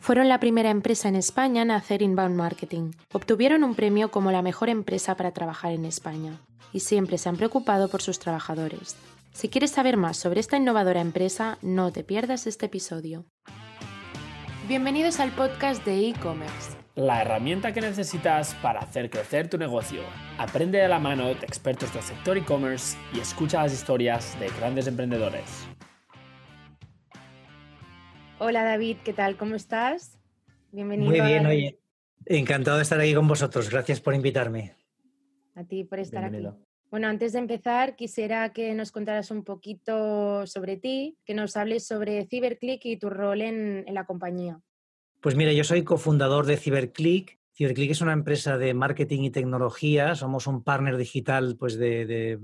Fueron la primera empresa en España en hacer inbound marketing. Obtuvieron un premio como la mejor empresa para trabajar en España y siempre se han preocupado por sus trabajadores. Si quieres saber más sobre esta innovadora empresa, no te pierdas este episodio. Bienvenidos al podcast de e-commerce. La herramienta que necesitas para hacer crecer tu negocio. Aprende de la mano de expertos del sector e-commerce y escucha las historias de grandes emprendedores. Hola David, ¿qué tal? ¿Cómo estás? Bienvenido. Muy bien, oye. Encantado de estar aquí con vosotros. Gracias por invitarme. A ti por estar aquí. Bueno, antes de empezar, quisiera que nos contaras un poquito sobre ti, que nos hables sobre CyberClick y tu rol en, la compañía. Pues mira, yo soy cofundador de CyberClick. CyberClick es una empresa de marketing y tecnología. Somos un partner digital pues, de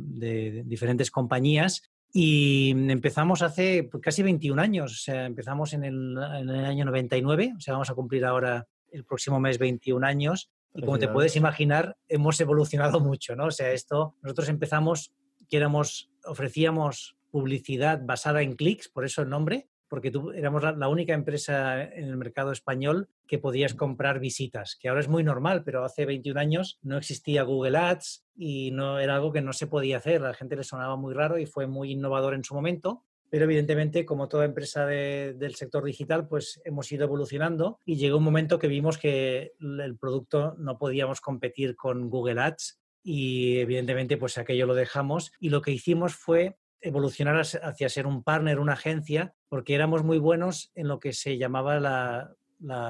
diferentes compañías y empezamos hace pues, casi 21 años, o sea, empezamos en el, en el, año 99, o sea, vamos a cumplir ahora el próximo mes 21 años. Y como te puedes imaginar, hemos evolucionado mucho, ¿no? O sea, esto, nosotros empezamos, que éramos, ofrecíamos publicidad basada en clics, por eso el nombre, porque tú, éramos la, única empresa en el mercado español que podías comprar visitas, que ahora es muy normal, pero hace 21 años no existía Google Ads y no era algo que no se podía hacer. A la gente le sonaba muy raro y fue muy innovador en su momento. Pero evidentemente, como toda empresa del sector digital, pues hemos ido evolucionando y llegó un momento que vimos que el producto no podíamos competir con Google Ads y evidentemente pues aquello lo dejamos y lo que hicimos fue evolucionar hacia ser un partner, una agencia, porque éramos muy buenos en lo que se llamaba la,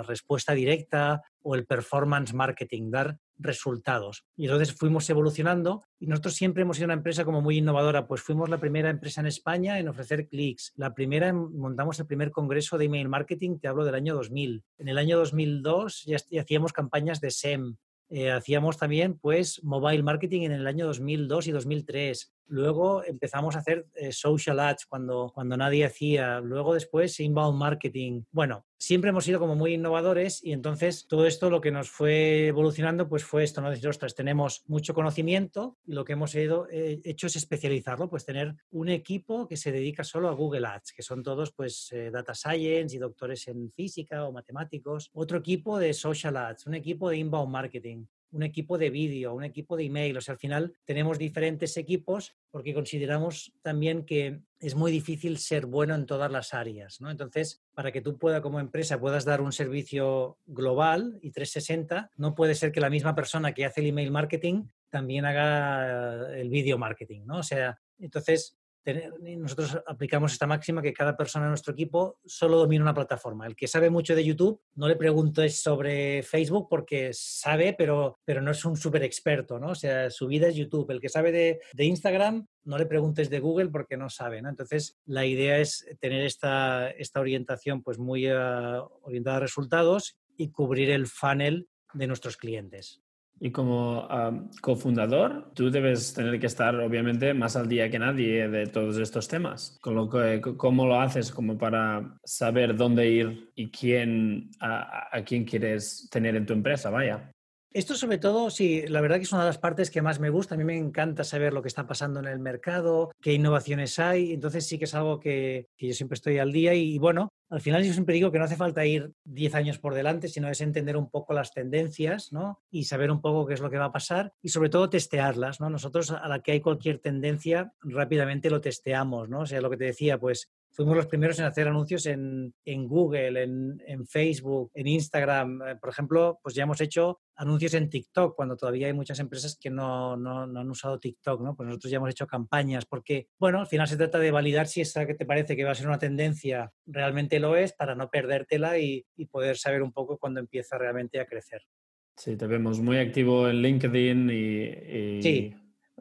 respuesta directa o el performance marketing, dar resultados. Y entonces fuimos evolucionando y nosotros siempre hemos sido una empresa como muy innovadora, pues fuimos la primera empresa en España en ofrecer clics, la primera, montamos el primer congreso de email marketing, te hablo del año 2000. En el año 2002 ya, hacíamos campañas de SEM, eh, hacíamos también pues mobile marketing en el año 2002 y 2003. Luego empezamos a hacer eh, social ads cuando, cuando nadie hacía. Luego después inbound marketing. Bueno, siempre hemos sido como muy innovadores y entonces todo esto lo que nos fue evolucionando pues fue esto, ¿no? Decir, ostras, tenemos mucho conocimiento y lo que hemos hecho, eh, hecho es especializarlo, pues tener un equipo que se dedica solo a Google Ads, que son todos pues data science y doctores en física o matemáticos. Otro equipo de social ads, un equipo de inbound marketing un equipo de vídeo, un equipo de email. O sea, al final tenemos diferentes equipos porque consideramos también que es muy difícil ser bueno en todas las áreas. ¿no? Entonces, para que tú puedas como empresa puedas dar un servicio global y 360, no puede ser que la misma persona que hace el email marketing también haga el video marketing. ¿no? O sea, entonces nosotros aplicamos esta máxima que cada persona en nuestro equipo solo domina una plataforma. El que sabe mucho de YouTube, no le preguntes sobre Facebook porque sabe, pero, pero no es un súper experto, ¿no? O sea, su vida es YouTube. El que sabe de, de, Instagram, no le preguntes de Google porque no sabe. Entonces, la idea es tener esta, esta orientación pues muy uh, orientada a resultados y cubrir el funnel de nuestros clientes. Y como cofundador, tú debes tener que estar obviamente más al día que nadie de todos estos temas. Lo ¿Cómo lo haces como para saber dónde ir y quién, a quién quieres tener en tu empresa? Vaya. Esto sobre todo, sí, la verdad que es una de las partes que más me gusta. A mí me encanta saber lo que está pasando en el mercado, qué innovaciones hay. Entonces sí que es algo que, yo siempre estoy al día y, bueno, al final yo siempre digo que no hace falta ir 10 años por delante, sino es entender un poco las tendencias ¿no? y saber un poco qué es lo que va a pasar y sobre todo testearlas. ¿no? Nosotros a la que hay cualquier tendencia rápidamente lo testeamos. ¿no? O sea, lo que te decía, pues fuimos los primeros en hacer anuncios en, Google, en, Facebook, en Instagram. Eh, por ejemplo, pues ya hemos hecho anuncios en TikTok, cuando todavía hay muchas empresas que no, han usado TikTok, ¿no? Pues nosotros ya hemos hecho campañas, porque, bueno, al final se trata de validar si esa que te parece que va a ser una tendencia realmente lo es, para no perdértela y, poder saber un poco cuándo empieza realmente a crecer. Sí, te vemos muy activo en LinkedIn y, y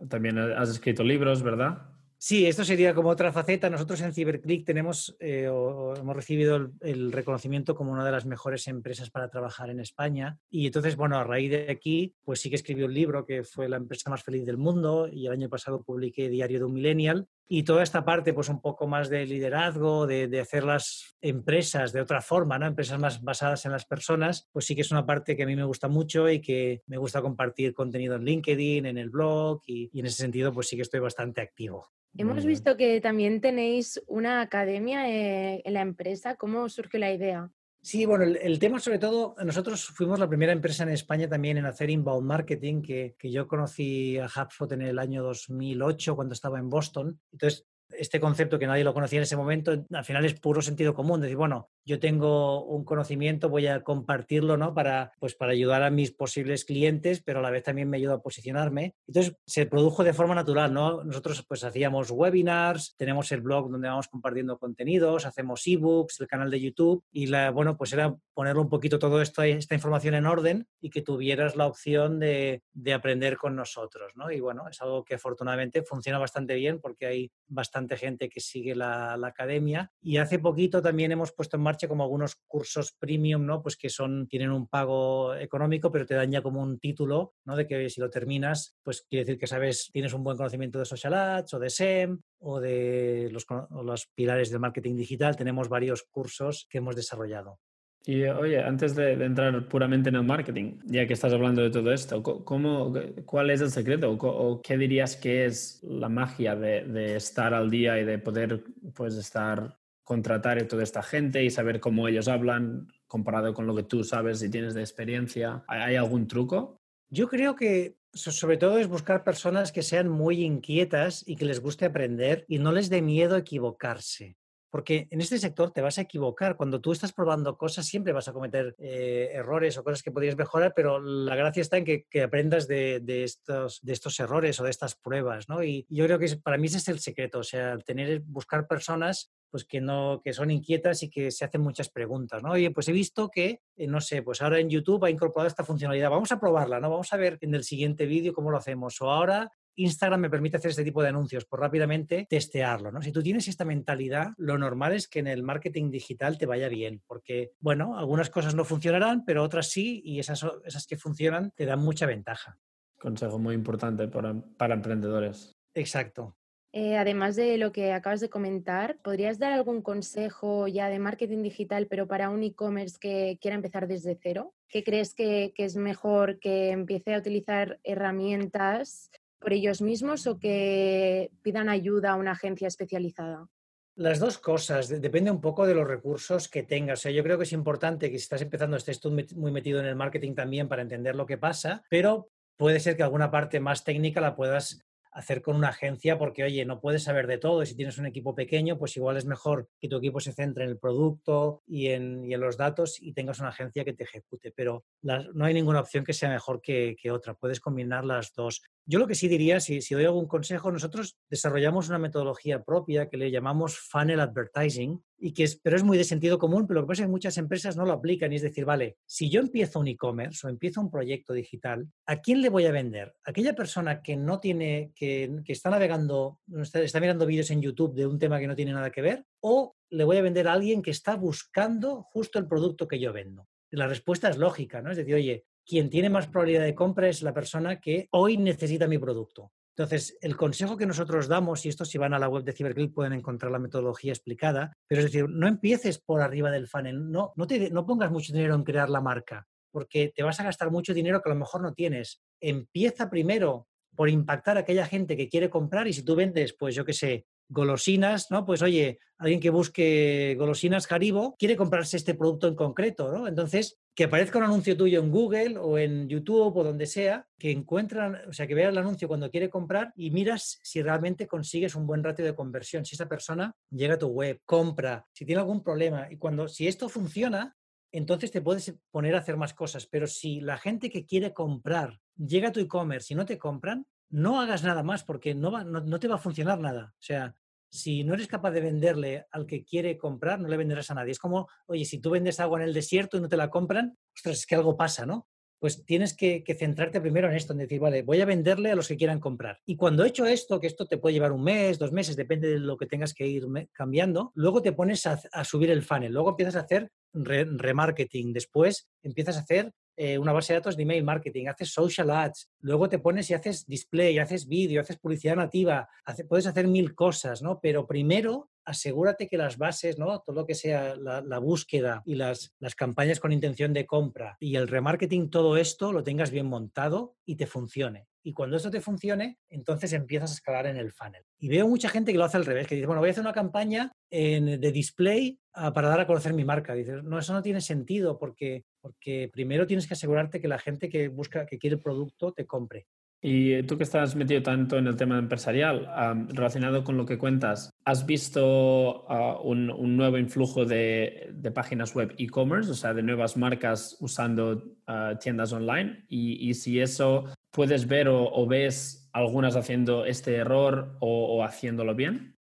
también has escrito libros, ¿verdad? Sí, esto sería como otra faceta. Nosotros en CyberClick tenemos eh, o, hemos recibido el, reconocimiento como una de las mejores empresas para trabajar en España. Y entonces, bueno, a raíz de aquí, pues sí que escribí un libro que fue la empresa más feliz del mundo y el año pasado publiqué Diario de un Millennial. Y toda esta parte, pues un poco más de liderazgo, de, de, hacer las empresas de otra forma, ¿no? Empresas más basadas en las personas, pues sí que es una parte que a mí me gusta mucho y que me gusta compartir contenido en LinkedIn, en el blog y, y en ese sentido, pues sí que estoy bastante activo. Hemos visto que también tenéis una academia eh, en la empresa. ¿Cómo surgió la idea? Sí, bueno, el, tema sobre todo, nosotros fuimos la primera empresa en España también en hacer inbound marketing, que, que yo conocí a HubSpot en el año 2008 cuando estaba en Boston. Entonces, este concepto que nadie lo conocía en ese momento, al final es puro sentido común, decir, bueno, yo tengo un conocimiento, voy a compartirlo, ¿no? Para, pues para ayudar a mis posibles clientes, pero a la vez también me ayuda a posicionarme. Entonces, se produjo de forma natural, ¿no? Nosotros pues hacíamos webinars, tenemos el blog donde vamos compartiendo contenidos, hacemos ebooks, el canal de YouTube y la, bueno, pues era poner un poquito todo esto, esta información en orden y que tuvieras la opción de, de aprender con nosotros, ¿no? Y bueno, es algo que afortunadamente funciona bastante bien porque hay bastante gente que sigue la, la academia y hace poquito también hemos puesto en marcha como algunos cursos premium, ¿no? Pues que son, tienen un pago económico, pero te dan ya como un título, ¿no? De que si lo terminas, pues quiere decir que sabes, tienes un buen conocimiento de social ads o de SEM o de los, los pilares del marketing digital. Tenemos varios cursos que hemos desarrollado. Y oye, antes de, entrar puramente en el marketing, ya que estás hablando de todo esto, ¿cómo, ¿cuál es el secreto o, qué dirías que es la magia de, estar al día y de poder pues, estar contratar a toda esta gente y saber cómo ellos hablan comparado con lo que tú sabes y tienes de experiencia? ¿Hay algún truco? Yo creo que sobre todo es buscar personas que sean muy inquietas y que les guste aprender y no les dé miedo equivocarse. Porque en este sector te vas a equivocar. Cuando tú estás probando cosas, siempre vas a cometer eh, errores o cosas que podrías mejorar, pero la gracia está en que, aprendas de, estos, de estos errores o de estas pruebas. ¿no? Y yo creo que para mí ese es el secreto, o sea, tener, buscar personas pues que no que son inquietas y que se hacen muchas preguntas, ¿no? Oye, pues he visto que eh, no sé, pues ahora en YouTube ha incorporado esta funcionalidad, vamos a probarla, ¿no? Vamos a ver en el siguiente vídeo cómo lo hacemos o ahora Instagram me permite hacer este tipo de anuncios, por rápidamente testearlo. ¿no? Si tú tienes esta mentalidad, lo normal es que en el marketing digital te vaya bien, porque, bueno, algunas cosas no funcionarán, pero otras sí, y esas, esas que funcionan te dan mucha ventaja. Consejo muy importante para, para emprendedores. Exacto. Eh, además de lo que acabas de comentar, ¿podrías dar algún consejo ya de marketing digital, pero para un e-commerce que quiera empezar desde cero? ¿Qué crees que, que, es mejor que empiece a utilizar herramientas por ellos mismos o que pidan ayuda a una agencia especializada? Las dos cosas, depende un poco de los recursos que tengas. O sea, yo creo que es importante que si estás empezando estés tú muy metido en el marketing también para entender lo que pasa, pero puede ser que alguna parte más técnica la puedas hacer con una agencia porque, oye, no puedes saber de todo si tienes un equipo pequeño, pues igual es mejor que tu equipo se centre en el producto y en, los datos y tengas una agencia que te ejecute. Pero no hay ninguna opción que sea mejor que, que, otra. Puedes combinar las dos. Yo lo que sí diría, si, doy algún consejo, nosotros desarrollamos una metodología propia que le llamamos funnel advertising, y que es, pero es muy de sentido común, pero lo que pasa es que muchas empresas no lo aplican y es decir, vale, si yo empiezo un e-commerce o empiezo un proyecto digital, ¿a quién le voy a vender? Aquella persona que no tiene, que, que está navegando, está, está mirando vídeos en YouTube de un tema que no tiene nada que ver, o le voy a vender a alguien que está buscando justo el producto que yo vendo. La respuesta es lógica, ¿no? Es decir, oye, quien tiene más probabilidad de compra es la persona que hoy necesita mi producto. Entonces, el consejo que nosotros damos, y esto si van a la web de CyberClick pueden encontrar la metodología explicada, pero es decir, no empieces por arriba del funnel, no, no, no pongas mucho dinero en crear la marca, porque te vas a gastar mucho dinero que a lo mejor no tienes. Empieza primero por impactar a aquella gente que quiere comprar y si tú vendes, pues yo qué sé, golosinas, ¿no? Pues oye, alguien que busque golosinas Haribo quiere comprarse este producto en concreto, ¿no? Entonces, que aparezca un anuncio tuyo en Google o en YouTube o donde sea, que encuentran, o sea, que veas el anuncio cuando quiere comprar y miras si realmente consigues un buen ratio de conversión, si esa persona llega a tu web, compra, si tiene algún problema y cuando si esto funciona, entonces te puedes poner a hacer más cosas, pero si la gente que quiere comprar llega a tu e-commerce y no te compran, no hagas nada más porque no, no, te va a funcionar nada. O sea, si no eres capaz de venderle al que quiere comprar, no le venderás a nadie. Es como, oye, si tú vendes agua en el desierto y no te la compran, ostras, es que algo pasa, ¿no? Pues tienes que, centrarte primero en esto, en decir, vale, voy a venderle a los que quieran comprar. Y cuando he hecho esto, que esto te puede llevar un mes, dos meses, depende de lo que tengas que ir cambiando, luego te pones a, subir el funnel, luego empiezas a hacer remarketing, después empiezas a hacer eh, una base de datos de email marketing, haces social ads, luego te pones y haces display, haces vídeo, haces publicidad nativa, puedes hacer mil cosas, ¿no? Pero primero asegúrate que las bases, ¿no? todo lo que sea la, búsqueda y las, las campañas con intención de compra y el remarketing, todo esto lo tengas bien montado y te funcione. Y cuando esto te funcione, entonces empiezas a escalar en el funnel. Y veo mucha gente que lo hace al revés, que dice, bueno, voy a hacer una campaña de display ah, para dar a conocer mi marca. Dices, no, eso no tiene sentido porque, porque primero tienes que asegurarte que la gente que busca, que quiere el producto, te compre. Y tú que estás metido tanto en el tema empresarial, relacionado con lo que cuentas, ¿has visto ah, un, nuevo influjo de, páginas web e-commerce, o sea, de nuevas marcas usando ah, tiendas online? Y, y, si eso puedes ver o, ves algunas haciendo este error o, haciéndolo bien?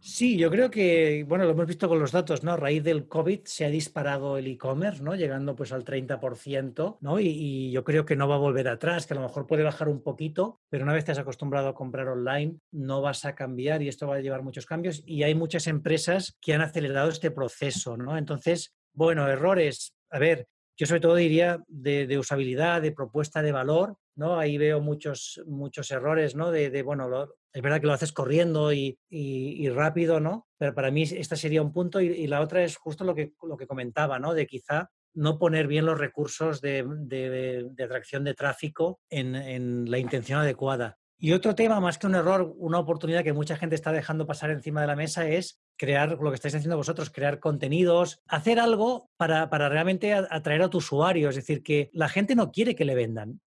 Sí, yo creo que, bueno, lo hemos visto con los datos, ¿no? A raíz del COVID se ha disparado el e-commerce, ¿no? Llegando pues al 30%, ¿no? Y, yo creo que no va a volver atrás, que a lo mejor puede bajar un poquito, pero una vez te has acostumbrado a comprar online, no vas a cambiar y esto va a llevar muchos cambios. Y hay muchas empresas que han acelerado este proceso, ¿no? Entonces, bueno, errores. A ver, yo sobre todo diría de, usabilidad, de propuesta de valor, ¿no? Ahí veo muchos, muchos errores, ¿no? De, bueno, es verdad que lo haces corriendo y, rápido, ¿no? Pero para mí esta sería un punto y, la otra es justo lo que, lo que comentaba, ¿no? De quizá no poner bien los recursos de, atracción de tráfico en, en la intención adecuada. Y otro tema, más que un error, una oportunidad que mucha gente está dejando pasar encima de la mesa es crear lo que estáis haciendo vosotros, crear contenidos, hacer algo para, para, realmente atraer a tu usuario. Es decir, que la gente no quiere que le vendan,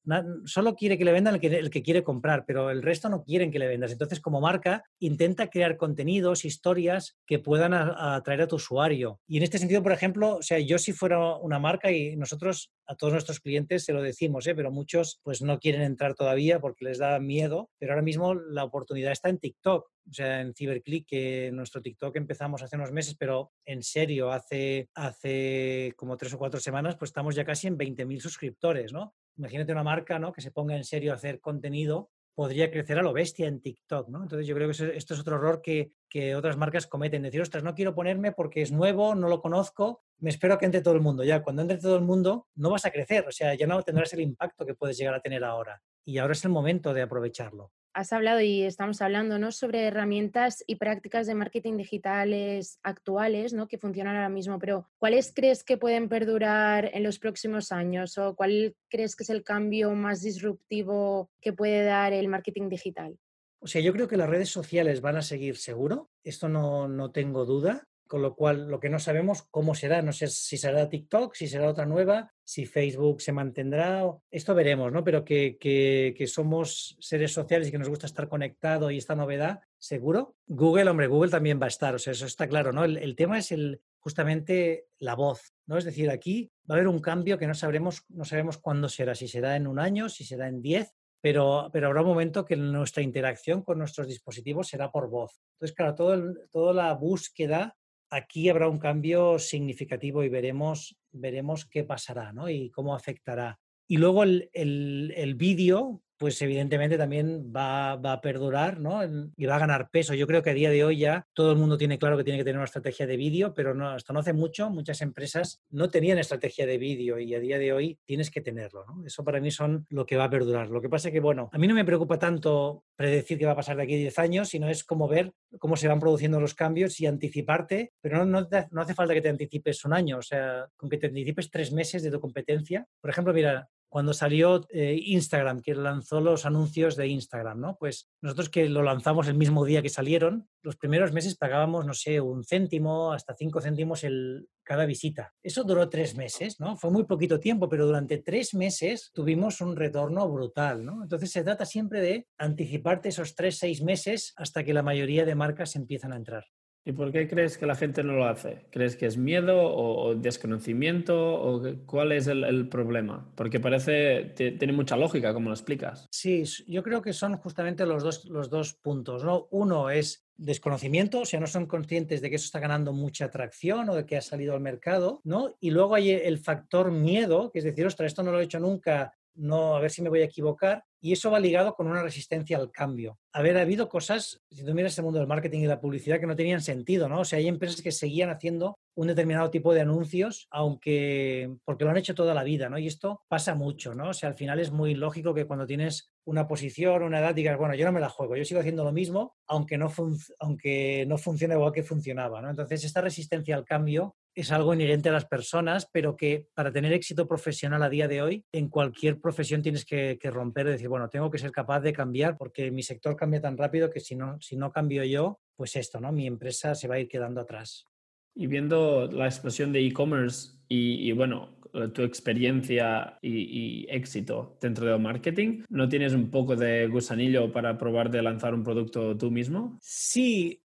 solo quiere que le vendan el que, el que quiere comprar, pero el resto no quieren que le vendas. Entonces, como marca, intenta crear contenidos, historias que puedan atraer a tu usuario. Y en este sentido, por ejemplo, o sea, yo si fuera una marca y nosotros a todos nuestros clientes se lo decimos, ¿eh? pero muchos pues no quieren entrar todavía porque les da miedo, pero ahora mismo la oportunidad está en TikTok o sea, en CiberClick, que nuestro TikTok empezamos hace unos meses, pero en serio, hace, hace como tres o cuatro semanas, pues estamos ya casi en 20.000 suscriptores, ¿no? Imagínate una marca, ¿no? Que se ponga en serio a hacer contenido, podría crecer a lo bestia en TikTok, ¿no? Entonces yo creo que esto es otro error que, que otras marcas cometen, decir, ostras, no quiero ponerme porque es nuevo, no lo conozco, me espero que entre todo el mundo. Ya, cuando entre todo el mundo, no vas a crecer, o sea, ya no tendrás el impacto que puedes llegar a tener ahora. Y ahora es el momento de aprovecharlo has hablado y estamos hablando ¿no? sobre herramientas y prácticas de marketing digitales actuales ¿no? que funcionan ahora mismo, pero ¿cuáles crees que pueden perdurar en los próximos años o cuál crees que es el cambio más disruptivo que puede dar el marketing digital? O sea, yo creo que las redes sociales van a seguir seguro, esto no, no tengo duda, con lo cual lo que no sabemos cómo será, no sé si será TikTok, si será otra nueva, si Facebook se mantendrá, esto veremos, ¿no? Pero que, que, somos seres sociales y que nos gusta estar conectado y esta novedad, seguro. Google, hombre, Google también va a estar, o sea, eso está claro, ¿no? El, tema es el, justamente la voz, ¿no? Es decir, aquí va a haber un cambio que no sabremos, no sabemos cuándo será, si será en un año, si será en diez, pero, pero, habrá un momento que nuestra interacción con nuestros dispositivos será por voz. Entonces, claro, todo toda la búsqueda aquí habrá un cambio significativo y veremos, veremos qué pasará ¿no? y cómo afectará. Y luego el, el, el vídeo, pues evidentemente también va, a perdurar ¿no? y va a ganar peso. Yo creo que a día de hoy ya todo el mundo tiene claro que tiene que tener una estrategia de vídeo, pero no, hasta no hace mucho muchas empresas no tenían estrategia de vídeo y a día de hoy tienes que tenerlo. Eso para mí son lo que va a perdurar. Lo que pasa es que, bueno, a mí no me preocupa tanto predecir qué va a pasar de aquí a 10 años, sino es como ver cómo se van produciendo los cambios y anticiparte, pero no, no hace falta que te anticipes un año, o sea, con que te anticipes tres meses de tu competencia. Por ejemplo, mira, cuando salió eh, Instagram, que lanzó los anuncios de Instagram, ¿no? Pues nosotros que lo lanzamos el mismo día que salieron, los primeros meses pagábamos, no sé, un céntimo, hasta cinco céntimos el, cada visita. Eso duró tres meses, ¿no? Fue muy poquito tiempo, pero durante tres meses tuvimos un retorno brutal, ¿no? Entonces se trata siempre de anticiparte esos tres, seis meses hasta que la mayoría de marcas empiezan a entrar. ¿Y por qué crees que la gente no lo hace? ¿Crees que es miedo o, desconocimiento o cuál es el, problema? Porque parece, tiene mucha lógica como lo explicas. Sí, yo creo que son justamente los dos, los dos puntos. ¿no? Uno es desconocimiento, o sea, no son conscientes de que eso está ganando mucha atracción o de que ha salido al mercado, ¿no? Y luego hay el factor miedo, que es decir, ostras, esto no lo he hecho nunca, no, a ver si me voy a equivocar. Y eso va ligado con una resistencia al cambio. Haber habido cosas, si tú miras el mundo del marketing y la publicidad, que no tenían sentido, ¿no? O sea, hay empresas que seguían haciendo un determinado tipo de anuncios, aunque, porque lo han hecho toda la vida, ¿no? Y esto pasa mucho, ¿no? O sea, al final es muy lógico que cuando tienes una posición, una edad, digas, bueno, yo no me la juego, yo sigo haciendo lo mismo, aunque no, aunque no funcione igual que funcionaba. Entonces, esta resistencia al cambio es algo inherente a las personas, pero que para tener éxito profesional a día de hoy, en cualquier profesión tienes que, romper y decir, bueno, tengo que ser capaz de cambiar porque mi sector cambia tan rápido que si no, si no cambio yo, pues esto, ¿no? Mi empresa se va a ir quedando atrás. Y viendo la explosión de e-commerce y, bueno, tu experiencia y, éxito dentro del marketing, ¿no tienes un poco de gusanillo para probar de lanzar un producto tú mismo? Sí,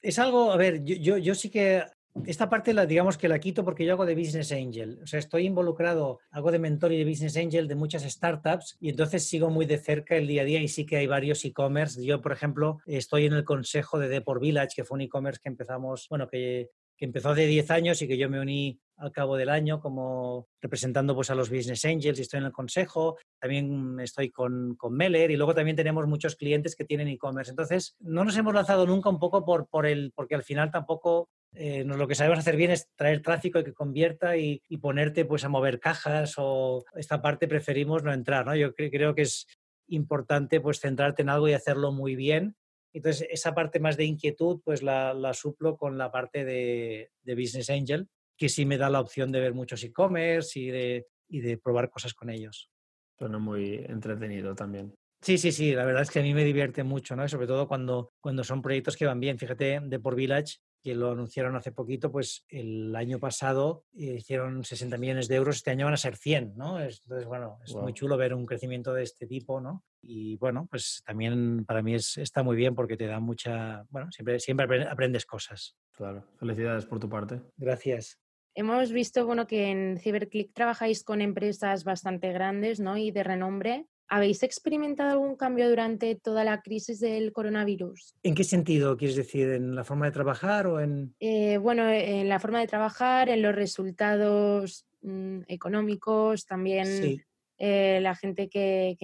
es algo, a ver, yo, yo, sí que esta parte la digamos que la quito porque yo hago de business angel, o sea, estoy involucrado, hago de mentor y de business angel de muchas startups y entonces sigo muy de cerca el día a día y sí que hay varios e-commerce. Yo, por ejemplo, estoy en el consejo de Deport Village, que fue un e-commerce que empezamos, bueno, que que empezó hace 10 años y que yo me uní al cabo del año como representando pues, a los Business Angels y estoy en el consejo. También estoy con, con Meller y luego también tenemos muchos clientes que tienen e-commerce. Entonces, no nos hemos lanzado nunca un poco por, por el, porque al final tampoco eh, lo que sabemos hacer bien es traer tráfico y que convierta y, ponerte pues a mover cajas o esta parte preferimos no entrar, ¿no? Yo creo que es importante pues centrarte en algo y hacerlo muy bien entonces, esa parte más de inquietud, pues la, suplo con la parte de, Business Angel, que sí me da la opción de ver muchos e-commerce y de, y de probar cosas con ellos. Suena muy entretenido también. Sí, sí, sí, la verdad es que a mí me divierte mucho, ¿no? sobre todo cuando, cuando son proyectos que van bien. Fíjate, de por Village que lo anunciaron hace poquito, pues el año pasado hicieron 60 millones de euros, este año van a ser 100, ¿no? Entonces, bueno, es muy chulo ver un crecimiento de este tipo, ¿no? Y bueno, pues también para mí es, está muy bien porque te da mucha, bueno, siempre, siempre aprendes cosas. Claro, felicidades por tu parte. Gracias. Hemos visto, bueno, que en CiberClick trabajáis con empresas bastante grandes, ¿no? Y de renombre. ¿Habéis experimentado algún cambio durante toda la crisis del coronavirus? ¿En qué sentido quieres decir? ¿En la forma de trabajar o en...? Eh, bueno, en la forma de trabajar, en los resultados mm, económicos, también eh, la gente que,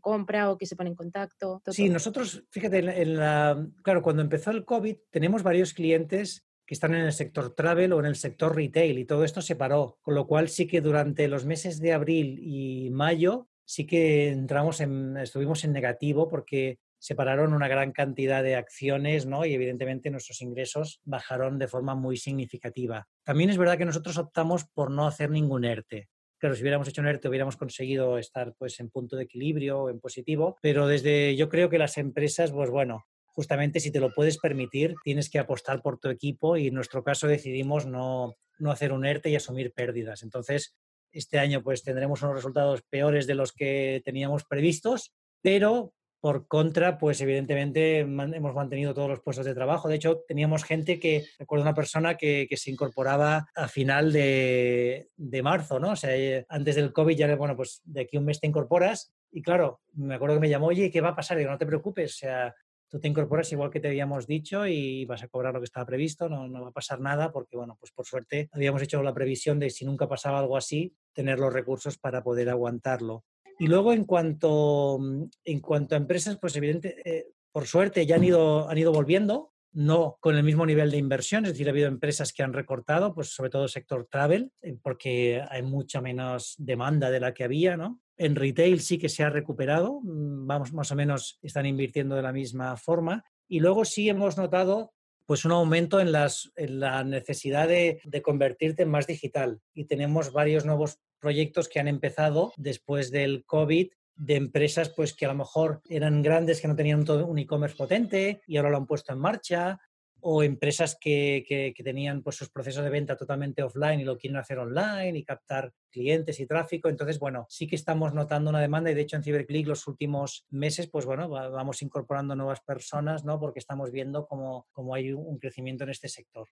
compra o que se pone en contacto. sí, nosotros, fíjate, en la, claro, cuando empezó el COVID tenemos varios clientes que están en el sector travel o en el sector retail y todo esto se paró, con lo cual sí que durante los meses de abril y mayo sí que entramos en, estuvimos en negativo porque separaron una gran cantidad de acciones ¿no? y evidentemente nuestros ingresos bajaron de forma muy significativa. También es verdad que nosotros optamos por no hacer ningún ERTE. Claro, si hubiéramos hecho un ERTE hubiéramos conseguido estar pues, en punto de equilibrio, en positivo, pero desde yo creo que las empresas, pues bueno, justamente si te lo puedes permitir, tienes que apostar por tu equipo y en nuestro caso decidimos no, no hacer un ERTE y asumir pérdidas. Entonces, este año pues tendremos unos resultados peores de los que teníamos previstos, pero por contra, pues evidentemente hemos mantenido todos los puestos de trabajo. De hecho, teníamos gente que, recuerdo una persona que, se incorporaba a final de, de, marzo, ¿no? O sea, eh, antes del COVID ya, bueno, pues de aquí un mes te incorporas. Y claro, me acuerdo que me llamó, oye, ¿qué va a pasar? Y digo, no te preocupes, o sea, tú te incorporas igual que te habíamos dicho y vas a cobrar lo que estaba previsto, no, no, va a pasar nada porque, bueno, pues por suerte habíamos hecho la previsión de si nunca pasaba algo así, tener los recursos para poder aguantarlo. Y luego en cuanto, en cuanto a empresas, pues evidente, eh, por suerte ya han ido, han ido volviendo, no con el mismo nivel de inversión, es decir, ha habido empresas que han recortado, pues sobre todo el sector travel, eh, porque hay mucha menos demanda de la que había, ¿no? En retail sí que se ha recuperado, mm, vamos, más o menos están invirtiendo de la misma forma. Y luego sí hemos notado pues un aumento en, las, la necesidad de, de, convertirte en más digital. Y tenemos varios nuevos proyectos que han empezado después del COVID de empresas pues que a lo mejor eran grandes que no tenían todo un e-commerce potente y ahora lo han puesto en marcha o empresas que, que, tenían pues, sus procesos de venta totalmente offline y lo quieren hacer online y captar clientes y tráfico. Entonces, bueno, sí que estamos notando una demanda y de hecho en CiberClick los últimos meses, pues bueno, vamos incorporando nuevas personas, ¿no? Porque estamos viendo cómo, cómo hay un crecimiento en este sector.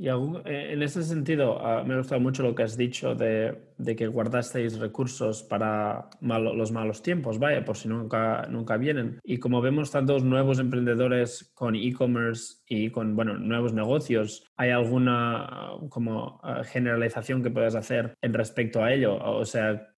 Y eh, en ese sentido, ah, me ha gustado mucho lo que has dicho de, que guardasteis recursos para los malos tiempos, vaya, por si nunca, nunca vienen. Y como vemos tantos nuevos emprendedores con e-commerce y con, bueno, nuevos negocios, ¿hay alguna como ah, generalización que puedas hacer en respecto a ello? O sea,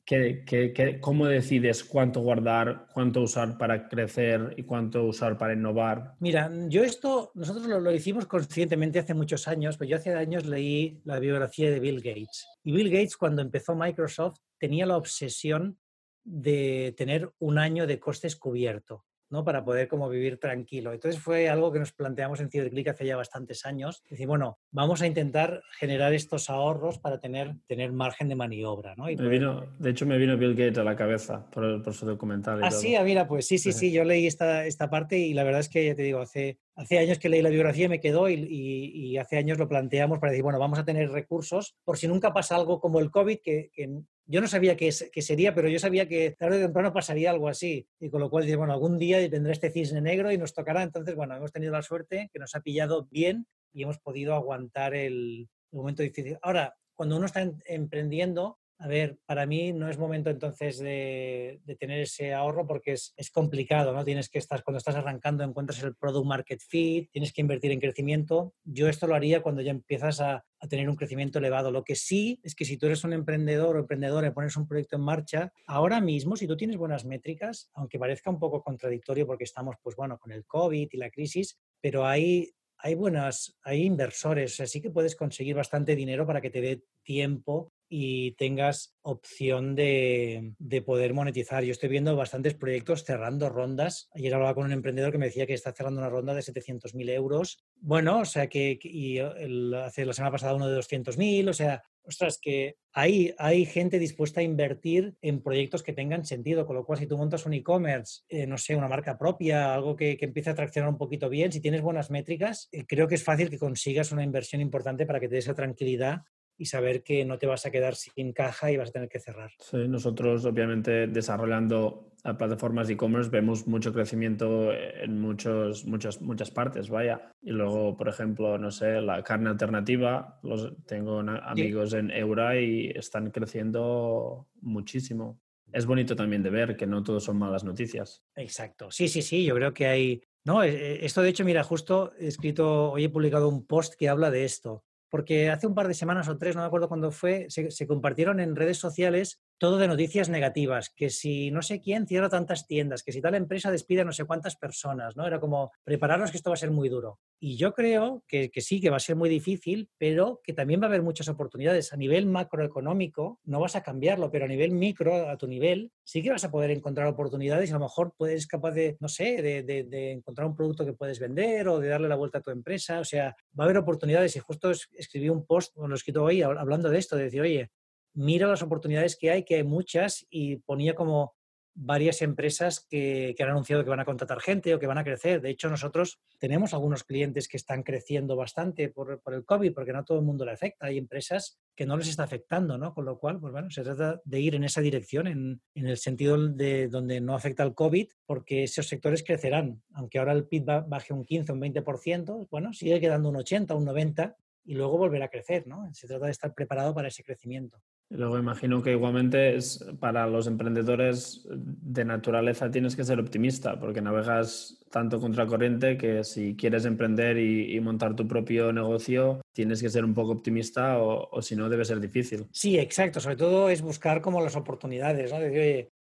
cómo decides cuánto guardar, cuánto usar para crecer y cuánto usar para innovar? Mira, yo esto, nosotros lo, hicimos conscientemente hace muchos años, pues yo hace años leí la biografía de Bill Gates. Y Bill Gates, cuando empezó Microsoft, tenía la obsesión de tener un año de costes cubierto. ¿No? Para poder como vivir tranquilo. Entonces fue algo que nos planteamos en CiberClick hace ya bastantes años. Decir, bueno, vamos a intentar generar estos ahorros para tener, tener margen de maniobra, ¿no? Y vino, de hecho, me vino Bill Gates a la cabeza por, por su documental. ah, sí, ah, mira, pues sí, sí, sí, yo leí esta, esta parte y la verdad es que, ya te digo, hace, hace años que leí la biografía y me quedó y, y, hace años lo planteamos para decir, bueno, vamos a tener recursos por si nunca pasa algo como el COVID, que, que yo no sabía qué, sería, pero yo sabía que tarde o temprano pasaría algo así. Y con lo cual, bueno, algún día tendrá este cisne negro y nos tocará. Entonces, bueno, hemos tenido la suerte que nos ha pillado bien y hemos podido aguantar el, momento difícil. Ahora, cuando uno está emprendiendo, a ver, para mí no es momento entonces de, tener ese ahorro porque es, complicado, ¿no? Tienes que estar, cuando estás arrancando, encuentras el product market fit, tienes que invertir en crecimiento. Yo esto lo haría cuando ya empiezas a, tener un crecimiento elevado. Lo que sí es que si tú eres un emprendedor o emprendedora y pones un proyecto en marcha, ahora mismo, si tú tienes buenas métricas, aunque parezca un poco contradictorio porque estamos, pues bueno, con el COVID y la crisis, pero hay hay buenas, hay inversores, así que puedes conseguir bastante dinero para que te dé tiempo y tengas opción de, poder monetizar. Yo estoy viendo bastantes proyectos cerrando rondas. Ayer hablaba con un emprendedor que me decía que está cerrando una ronda de 700.000 euros. Bueno, o sea que y hace la semana pasada uno de 200.000, o sea, ostras, que hay, hay gente dispuesta a invertir en proyectos que tengan sentido, con lo cual si tú montas un e-commerce, eh, no sé, una marca propia, algo que, que, empiece a traccionar un poquito bien, si tienes buenas métricas, eh, creo que es fácil que consigas una inversión importante para que te dé esa tranquilidad y saber que no te vas a quedar sin caja y vas a tener que cerrar. Sí, nosotros obviamente desarrollando plataformas de e-commerce vemos mucho crecimiento en muchos, muchas, muchas partes, vaya. Y luego, por ejemplo, no sé, la carne alternativa, los, tengo amigos en Eura y están creciendo muchísimo. Es bonito también de ver que no todo son malas noticias. Exacto. Sí, sí, sí, yo creo que hay... No, e, e, esto de hecho, mira, justo he escrito, hoy he publicado un post que habla de esto porque hace un par de semanas o tres, no me acuerdo cuándo fue, se, compartieron en redes sociales todo de noticias negativas, que si no sé quién cierra tantas tiendas, que si tal empresa despide a no sé cuántas personas, ¿no? Era como prepararnos que esto va a ser muy duro. Y yo creo que, sí, que va a ser muy difícil, pero que también va a haber muchas oportunidades. A nivel macroeconómico no vas a cambiarlo, pero a nivel micro, a tu nivel, sí que vas a poder encontrar oportunidades y a lo mejor puedes capaz de, no sé, de, encontrar un producto que puedes vender o de darle la vuelta a tu empresa. O sea, va a haber oportunidades y justo escribí un post, lo he escrito hoy, hablando de esto, de decir, oye, mira las oportunidades que hay, que hay muchas, y ponía como varias empresas que, han anunciado que van a contratar gente o que van a crecer. De hecho, nosotros tenemos algunos clientes que están creciendo bastante por, el COVID, porque no a todo el mundo le afecta. Hay empresas que no les está afectando, ¿no? Con lo cual, pues bueno, se trata de ir en esa dirección, en, en el sentido de donde no afecta el COVID, porque esos sectores crecerán. Aunque ahora el PIB baje un 15, un 20%, bueno, sigue quedando un 80, un 90, y luego volver a crecer, ¿no? Se trata de estar preparado para ese crecimiento. Luego imagino que igualmente es para los emprendedores de naturaleza tienes que ser optimista, porque navegas tanto contra corriente que si quieres emprender y, montar tu propio negocio, tienes que ser un poco optimista o, si no debe ser difícil. Sí, exacto. Sobre todo es buscar como las oportunidades, ¿no?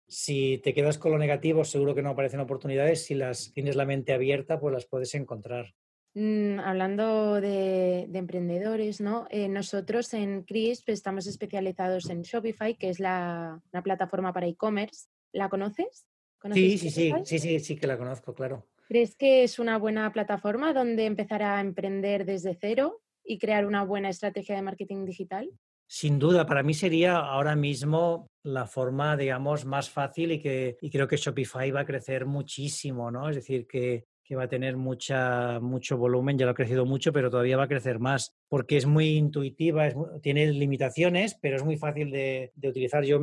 si te quedas con lo negativo, seguro que no aparecen oportunidades. Si las tienes la mente abierta, pues las puedes encontrar. Mm, hablando de, emprendedores, ¿no? Eh, nosotros en CRISP estamos especializados en Shopify, que es la, una plataforma para e-commerce. ¿La conoces? Sí, sí, sí, sí, sí, sí que la conozco, claro. ¿Crees que es una buena plataforma donde empezar a emprender desde cero y crear una buena estrategia de marketing digital? Sin duda, para mí sería ahora mismo la forma, digamos, más fácil y que y creo que Shopify va a crecer muchísimo, ¿no? Es decir, que que va a tener mucha, mucho volumen, ya lo ha crecido mucho, pero todavía va a crecer más, porque es muy intuitiva, tiene limitaciones, pero es muy fácil de, utilizar. Yo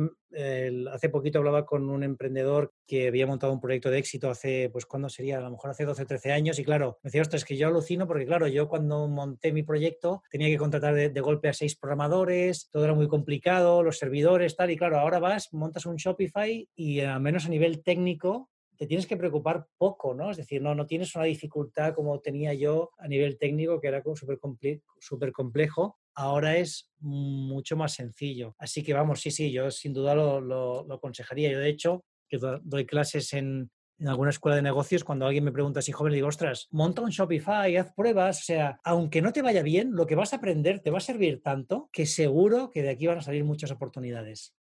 hace poquito hablaba con un emprendedor que había montado un proyecto de éxito hace, pues, ¿cuándo sería? A lo mejor hace 12 o 13 años, y claro, me decía, ostras, que yo alucino, porque claro, yo cuando monté mi proyecto tenía que contratar de, de golpe a seis programadores, todo era muy complicado, los servidores, tal, y claro, ahora vas, montas un Shopify y al menos a nivel técnico te tienes que preocupar poco, ¿no? Es decir, no, no tienes una dificultad como tenía yo a nivel técnico, que era súper complejo. Ahora es mucho más sencillo. Así que vamos, sí, sí, yo sin duda lo, lo, aconsejaría. Yo, de hecho, que doy clases en, en alguna escuela de negocios, cuando alguien me pregunta así joven, le digo, ostras, monta un Shopify, haz pruebas, o sea, aunque no te vaya bien, lo que vas a aprender te va a servir tanto que seguro que de aquí van a salir muchas oportunidades.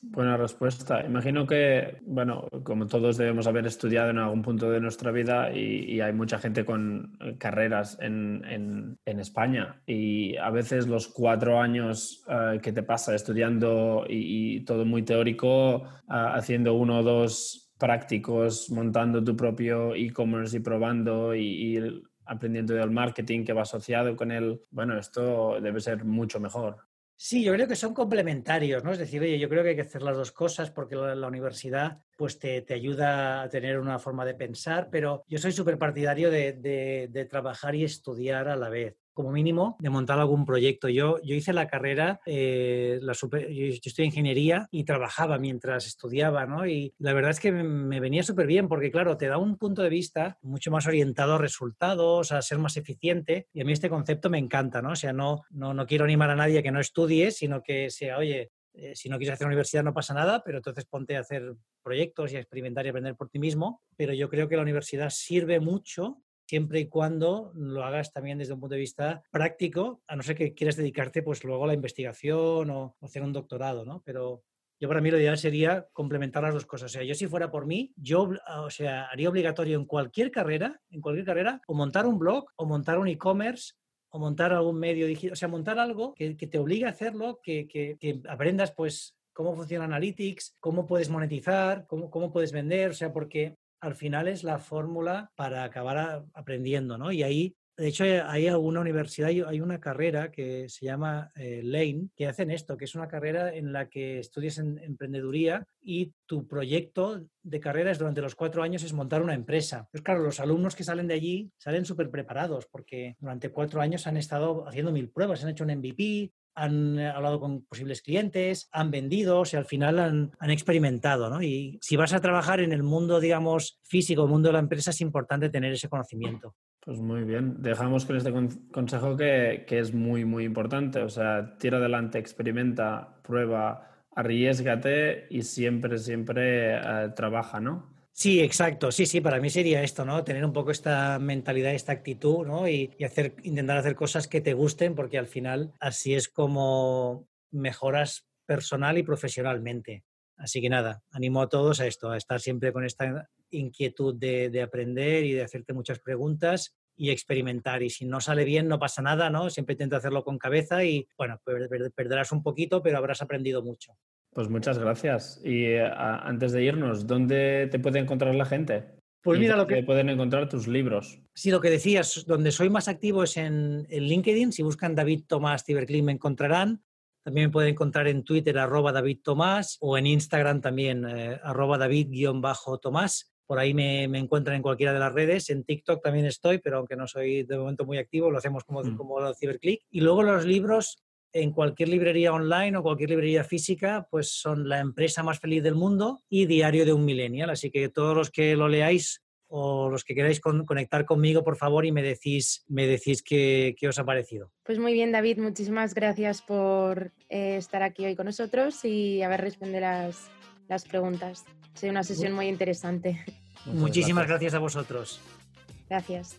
Buena respuesta. Imagino que, bueno, como todos debemos haber estudiado en algún punto de nuestra vida y, hay mucha gente con carreras en, España y a veces los cuatro años eh, que te pasa estudiando y, todo muy teórico, eh, haciendo uno o dos prácticos, montando tu propio e-commerce y probando y, y aprendiendo del marketing que va asociado con él, bueno, esto debe ser mucho mejor. Sí, yo creo que son complementarios, ¿no? Es decir, oye, yo creo que hay que hacer las dos cosas porque la, universidad pues te, ayuda a tener una forma de pensar, pero yo soy súper partidario de, trabajar y estudiar a la vez como mínimo, de montar algún proyecto. Yo, yo hice la carrera, eh, la super, yo, en ingeniería y trabajaba mientras estudiaba, ¿no? Y la verdad es que me, venía súper bien porque, claro, te da un punto de vista mucho más orientado a resultados, a ser más eficiente. Y a mí este concepto me encanta, ¿no? O sea, no, no, no quiero animar a nadie a que no estudie, sino que sea, oye, eh, si no quieres hacer universidad no pasa nada, pero entonces ponte a hacer proyectos y a experimentar y aprender por ti mismo. Pero yo creo que la universidad sirve mucho siempre y cuando lo hagas también desde un punto de vista práctico, a no ser que quieras dedicarte pues luego a la investigación o hacer un doctorado, ¿no? Pero yo para mí lo ideal sería complementar las dos cosas. O sea, yo si fuera por mí, yo o sea, haría obligatorio en cualquier carrera, en cualquier carrera, o montar un blog, o montar un e-commerce, o montar algún medio digital, o sea, montar algo que, te obligue a hacerlo, que, que, que, aprendas pues cómo funciona Analytics, cómo puedes monetizar, cómo, cómo puedes vender, o sea, porque al final es la fórmula para acabar aprendiendo, ¿no? Y ahí, de hecho, hay alguna universidad, hay una carrera que se llama eh, Lane, que hacen esto, que es una carrera en la que estudias en emprendeduría y tu proyecto de carrera es durante los cuatro años es montar una empresa. Pues claro, los alumnos que salen de allí salen súper preparados porque durante cuatro años han estado haciendo mil pruebas, han hecho un MVP, han eh, hablado con posibles clientes, han vendido, o sea, al final han, experimentado, ¿no? Y si vas a trabajar en el mundo, digamos, físico, el mundo de la empresa, es importante tener ese conocimiento. Pues muy bien, dejamos con este consejo que, que es muy, muy importante, o sea, tira adelante, experimenta, prueba, arriesgate y siempre, siempre eh, trabaja, ¿no? Sí, exacto. Sí, sí, para mí sería esto, ¿no? Tener un poco esta mentalidad, esta actitud, ¿no? Y, hacer, intentar hacer cosas que te gusten, porque al final así es como mejoras personal y profesionalmente. Así que nada, animo a todos a esto, a estar siempre con esta inquietud de, aprender y de hacerte muchas preguntas y experimentar. Y si no sale bien, no pasa nada, ¿no? Siempre intento hacerlo con cabeza y, bueno, perderás un poquito, pero habrás aprendido mucho. Pues muchas gracias. Y eh, antes de irnos, ¿dónde te puede encontrar la gente? Pues mira lo que pueden encontrar tus libros. Sí, lo que decías, donde soy más activo es en, LinkedIn. Si buscan David Tomás Ciberclip me encontrarán. También me pueden encontrar en Twitter arroba David Tomás o en Instagram también eh, arroba David-Tomás. Por ahí me, encuentran en cualquiera de las redes. En TikTok también estoy, pero aunque no soy de momento muy activo, lo hacemos como, mm. como Ciberclick. Y luego los libros, en cualquier librería online o cualquier librería física, pues son la empresa más feliz del mundo y Diario de un Millennial. Así que todos los que lo leáis o los que queráis conectar conmigo, por favor, y me decís, me decís qué, os ha parecido. Pues muy bien, David, muchísimas gracias por eh, estar aquí hoy con nosotros y haber respondido las, las preguntas. Ha sido una sesión muy interesante. Muchísimas gracias a vosotros. Gracias.